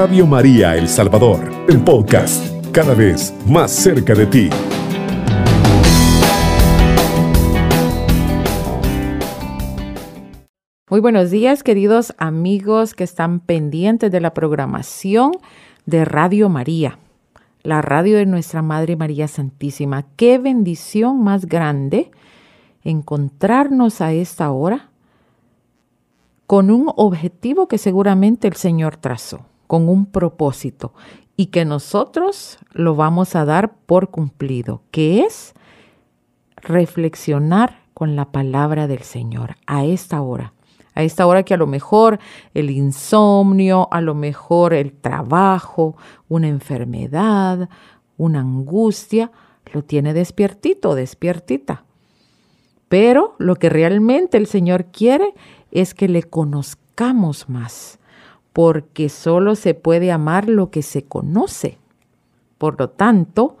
Radio María El Salvador, el podcast, cada vez más cerca de ti. Muy buenos días, queridos amigos que están pendientes de la programación de Radio María, la radio de nuestra Madre María Santísima. Qué bendición más grande encontrarnos a esta hora con un objetivo que seguramente el Señor trazó, con un propósito y que nosotros lo vamos a dar por cumplido, que es reflexionar con la palabra del Señor a esta hora. A esta hora que a lo mejor el insomnio, a lo mejor el trabajo, una enfermedad, una angustia, lo tiene despiertito, despiertita. Pero lo que realmente el Señor quiere es que le conozcamos más, porque solo se puede amar lo que se conoce. Por lo tanto,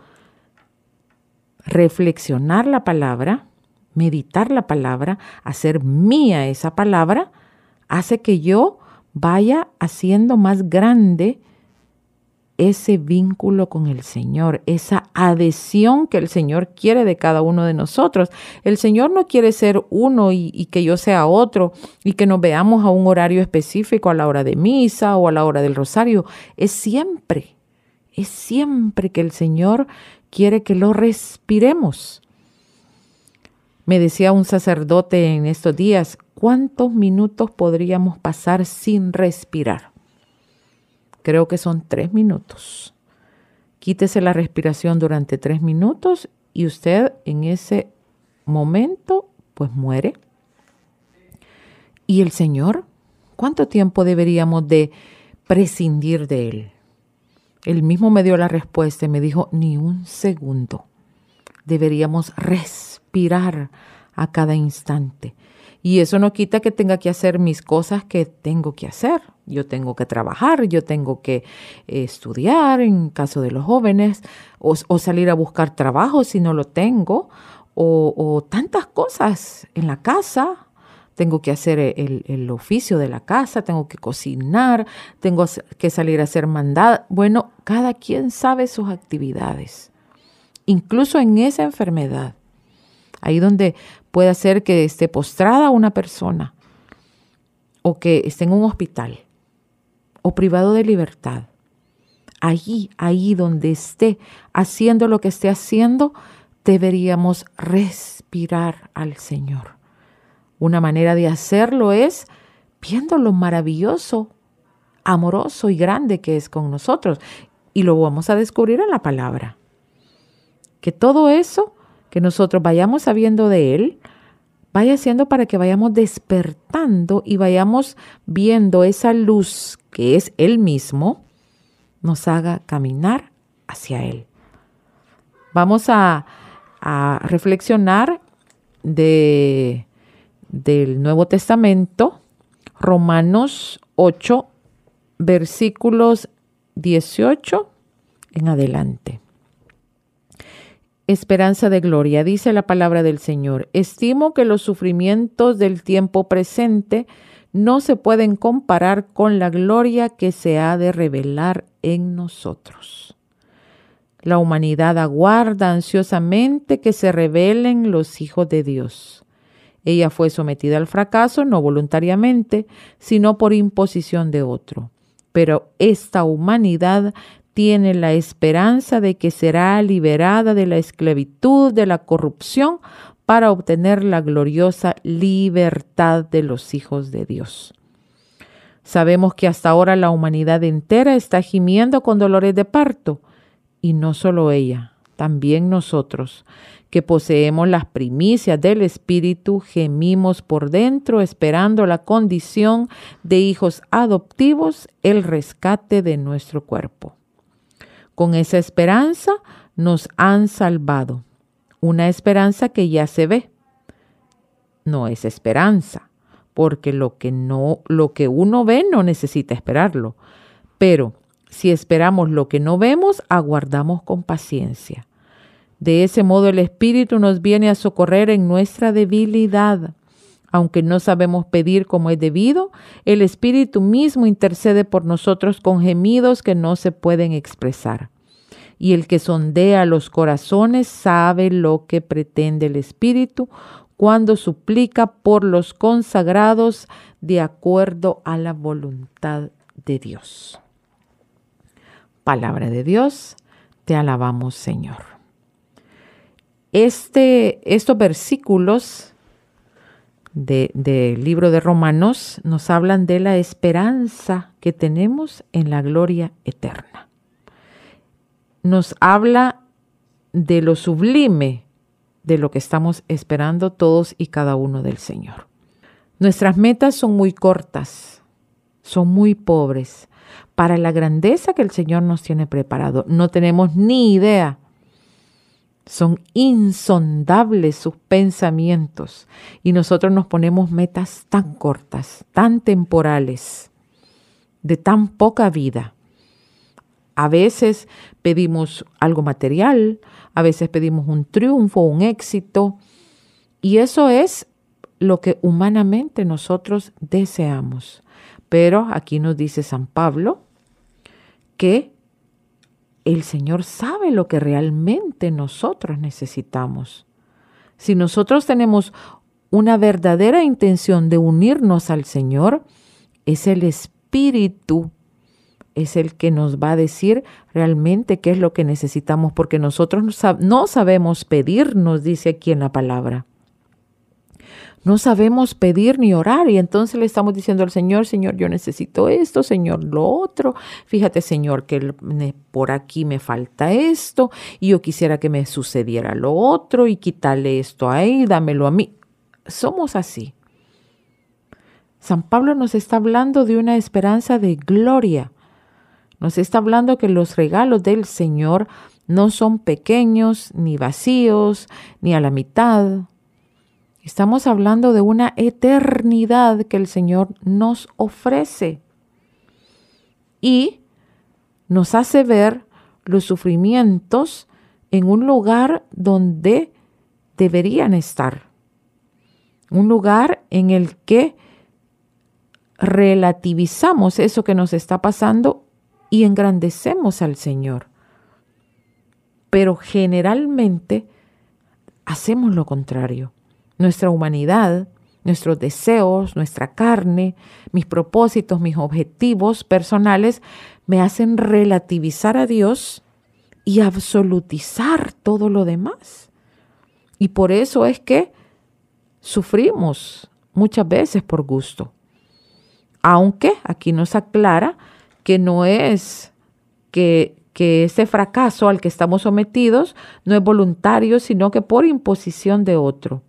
reflexionar la palabra, meditar la palabra, hacer mía esa palabra, hace que yo vaya haciendo más grande ese vínculo con el Señor, esa adhesión que el Señor quiere de cada uno de nosotros. El Señor no quiere ser uno y, que yo sea otro y que nos veamos a un horario específico, a la hora de misa o a la hora del rosario. Es siempre, es siempre que el Señor quiere que lo respiremos. Me decía un sacerdote en estos días, ¿cuántos minutos podríamos pasar sin respirar? Creo que son tres minutos. Quítese la respiración durante tres minutos y usted en ese momento pues muere. ¿Y el Señor? ¿Cuánto tiempo deberíamos de prescindir de Él? Él mismo me dio la respuesta y me dijo, ni un segundo. Deberíamos respirar a cada instante. Y eso no quita que tenga que hacer mis cosas que tengo que hacer. Yo tengo que trabajar, yo tengo que eh, estudiar en caso de los jóvenes, o, salir a buscar trabajo si no lo tengo, o, tantas cosas en la casa. Tengo que hacer el, el, oficio de la casa, tengo que cocinar, tengo que salir a hacer mandada. Bueno, cada quien sabe sus actividades, incluso en esa enfermedad. Ahí donde puede ser que esté postrada una persona o que esté en un hospital o privado de libertad. Allí, ahí donde esté haciendo lo que esté haciendo, deberíamos respirar al Señor. Una manera de hacerlo es viendo lo maravilloso, amoroso y grande que es con nosotros. Y lo vamos a descubrir en la palabra. Que todo eso que nosotros vayamos sabiendo de Él, vaya siendo para que vayamos despertando y vayamos viendo esa luz que es Él mismo, nos haga caminar hacia Él. Vamos a, reflexionar de, del Nuevo Testamento, Romanos 8, versículos 18 en adelante esperanza de gloria. Dice la palabra del Señor, estimo que los sufrimientos del tiempo presente no se pueden comparar con la gloria que se ha de revelar en nosotros. La humanidad aguarda ansiosamente que se revelen los hijos de Dios. Ella fue sometida al fracaso no voluntariamente, sino por imposición de otro. Pero esta humanidad tiene la esperanza de que será liberada de la esclavitud, de la corrupción, para obtener la gloriosa libertad de los hijos de Dios. Sabemos que hasta ahora la humanidad entera está gimiendo con dolores de parto, y no solo ella, también nosotros, que poseemos las primicias del Espíritu, gemimos por dentro esperando la condición de hijos adoptivos, el rescate de nuestro cuerpo. Con esa esperanza nos han salvado. Una esperanza que ya se ve. No es esperanza, porque lo que no lo que uno ve no necesita esperarlo. Pero si esperamos lo que no vemos, aguardamos con paciencia. De ese modo el Espíritu nos viene a socorrer en nuestra debilidad Aunque no sabemos pedir como es debido, el Espíritu mismo intercede por nosotros con gemidos que no se pueden expresar. Y el que sondea los corazones sabe lo que pretende el Espíritu cuando suplica por los consagrados de acuerdo a la voluntad de Dios. Palabra de Dios, te alabamos Señor. Este, estos versículos del libro de Romanos nos hablan de la esperanza que tenemos en la gloria eterna. Nos habla de lo sublime de lo que estamos esperando todos y cada uno del Señor. Nuestras metas son muy cortas, son muy pobres para la grandeza que el Señor nos tiene preparado. No tenemos ni idea son insondables sus pensamientos y nosotros nos ponemos metas tan cortas, tan temporales, de tan poca vida. A veces pedimos algo material, a veces pedimos un triunfo, un éxito, y eso es lo que humanamente nosotros deseamos. Pero aquí nos dice San Pablo que el Señor sabe lo que realmente nosotros necesitamos. Si nosotros tenemos una verdadera intención de unirnos al Señor, es el Espíritu, es el que nos va a decir realmente qué es lo que necesitamos, porque nosotros no sabemos pedir, nos dice aquí en la palabra no sabemos pedir ni orar y entonces le estamos diciendo al Señor, Señor, yo necesito esto, Señor, lo otro. Fíjate, Señor, que por aquí me falta esto y yo quisiera que me sucediera lo otro y quitarle esto ahí, dámelo a mí. Somos así. San Pablo nos está hablando de una esperanza de gloria. Nos está hablando que los regalos del Señor no son pequeños, ni vacíos, ni a la mitad, Estamos hablando de una eternidad que el Señor nos ofrece y nos hace ver los sufrimientos en un lugar donde deberían estar. Un lugar en el que relativizamos eso que nos está pasando y engrandecemos al Señor. Pero generalmente hacemos lo contrario nuestra humanidad, nuestros deseos, nuestra carne, mis propósitos, mis objetivos personales, me hacen relativizar a Dios y absolutizar todo lo demás. Y por eso es que sufrimos muchas veces por gusto. Aunque aquí nos aclara que no es que, que ese fracaso al que estamos sometidos no es voluntario, sino que por imposición de otro.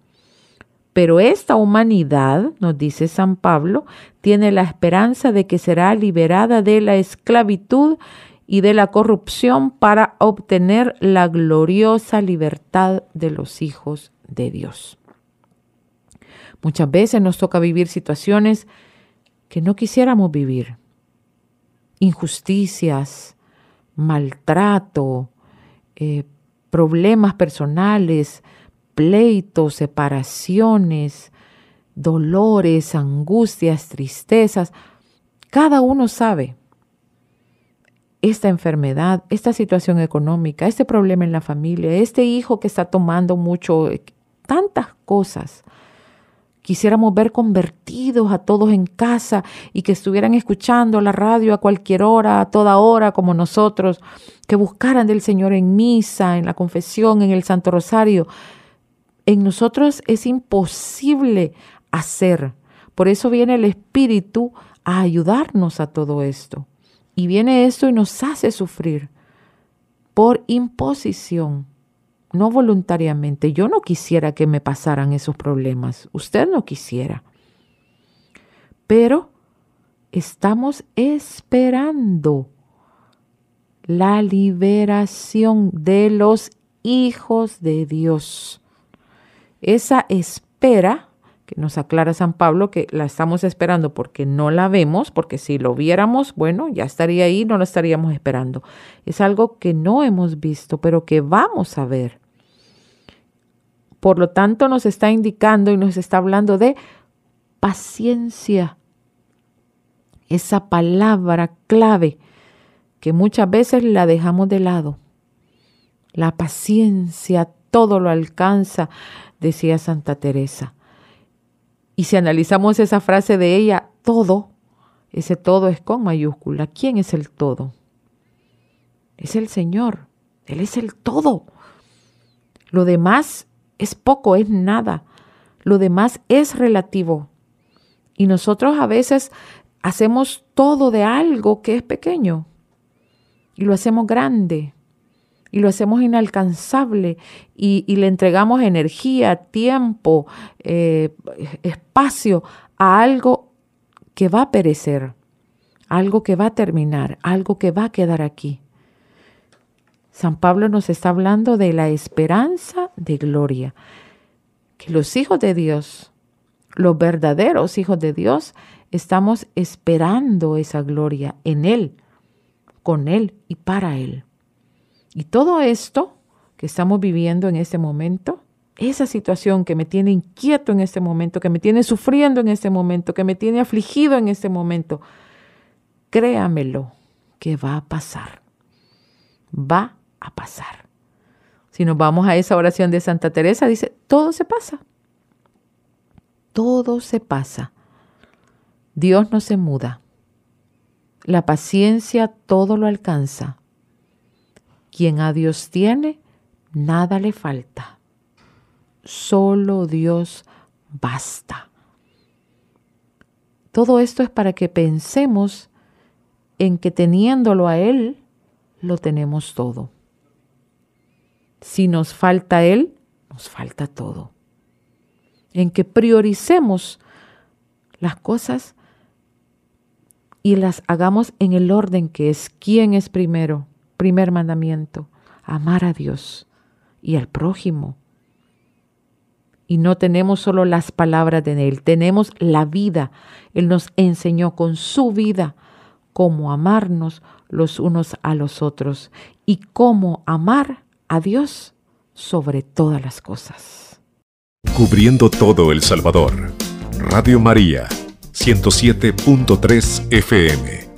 Pero esta humanidad, nos dice San Pablo, tiene la esperanza de que será liberada de la esclavitud y de la corrupción para obtener la gloriosa libertad de los hijos de Dios. Muchas veces nos toca vivir situaciones que no quisiéramos vivir. Injusticias, maltrato, eh, problemas personales, pleitos, separaciones, dolores, angustias, tristezas. Cada uno sabe esta enfermedad, esta situación económica, este problema en la familia, este hijo que está tomando mucho, tantas cosas. Quisiéramos ver convertidos a todos en casa y que estuvieran escuchando la radio a cualquier hora, a toda hora, como nosotros, que buscaran del Señor en misa, en la confesión, en el Santo Rosario en nosotros es imposible hacer. Por eso viene el Espíritu a ayudarnos a todo esto. Y viene esto y nos hace sufrir por imposición, no voluntariamente. Yo no quisiera que me pasaran esos problemas. Usted no quisiera. Pero estamos esperando la liberación de los hijos de Dios. Esa espera, que nos aclara San Pablo, que la estamos esperando porque no la vemos, porque si lo viéramos, bueno, ya estaría ahí, no lo estaríamos esperando. Es algo que no hemos visto, pero que vamos a ver. Por lo tanto, nos está indicando y nos está hablando de paciencia. Esa palabra clave que muchas veces la dejamos de lado. La paciencia todo lo alcanza, decía Santa Teresa. Y si analizamos esa frase de ella, todo, ese todo es con mayúscula. ¿Quién es el todo? Es el Señor. Él es el todo. Lo demás es poco, es nada. Lo demás es relativo. Y nosotros a veces hacemos todo de algo que es pequeño y lo hacemos grande y lo hacemos inalcanzable y, le entregamos energía, tiempo, eh, espacio a algo que va a perecer, algo que va a terminar, algo que va a quedar aquí. San Pablo nos está hablando de la esperanza de gloria, que los hijos de Dios, los verdaderos hijos de Dios, estamos esperando esa gloria en Él, con Él y para Él. Y todo esto que estamos viviendo en este momento, esa situación que me tiene inquieto en este momento, que me tiene sufriendo en este momento, que me tiene afligido en este momento, créamelo que va a pasar. Va a pasar. Si nos vamos a esa oración de Santa Teresa, dice, todo se pasa. Todo se pasa. Dios no se muda. La paciencia todo lo alcanza. Quien a Dios tiene, nada le falta. Solo Dios basta. Todo esto es para que pensemos en que teniéndolo a Él, lo tenemos todo. Si nos falta Él, nos falta todo. En que prioricemos las cosas y las hagamos en el orden que es quién es primero. Primer mandamiento, amar a Dios y al prójimo. Y no tenemos solo las palabras de Él, tenemos la vida. Él nos enseñó con su vida cómo amarnos los unos a los otros y cómo amar a Dios sobre todas las cosas. Cubriendo todo El Salvador. Radio María, 107.3 FM.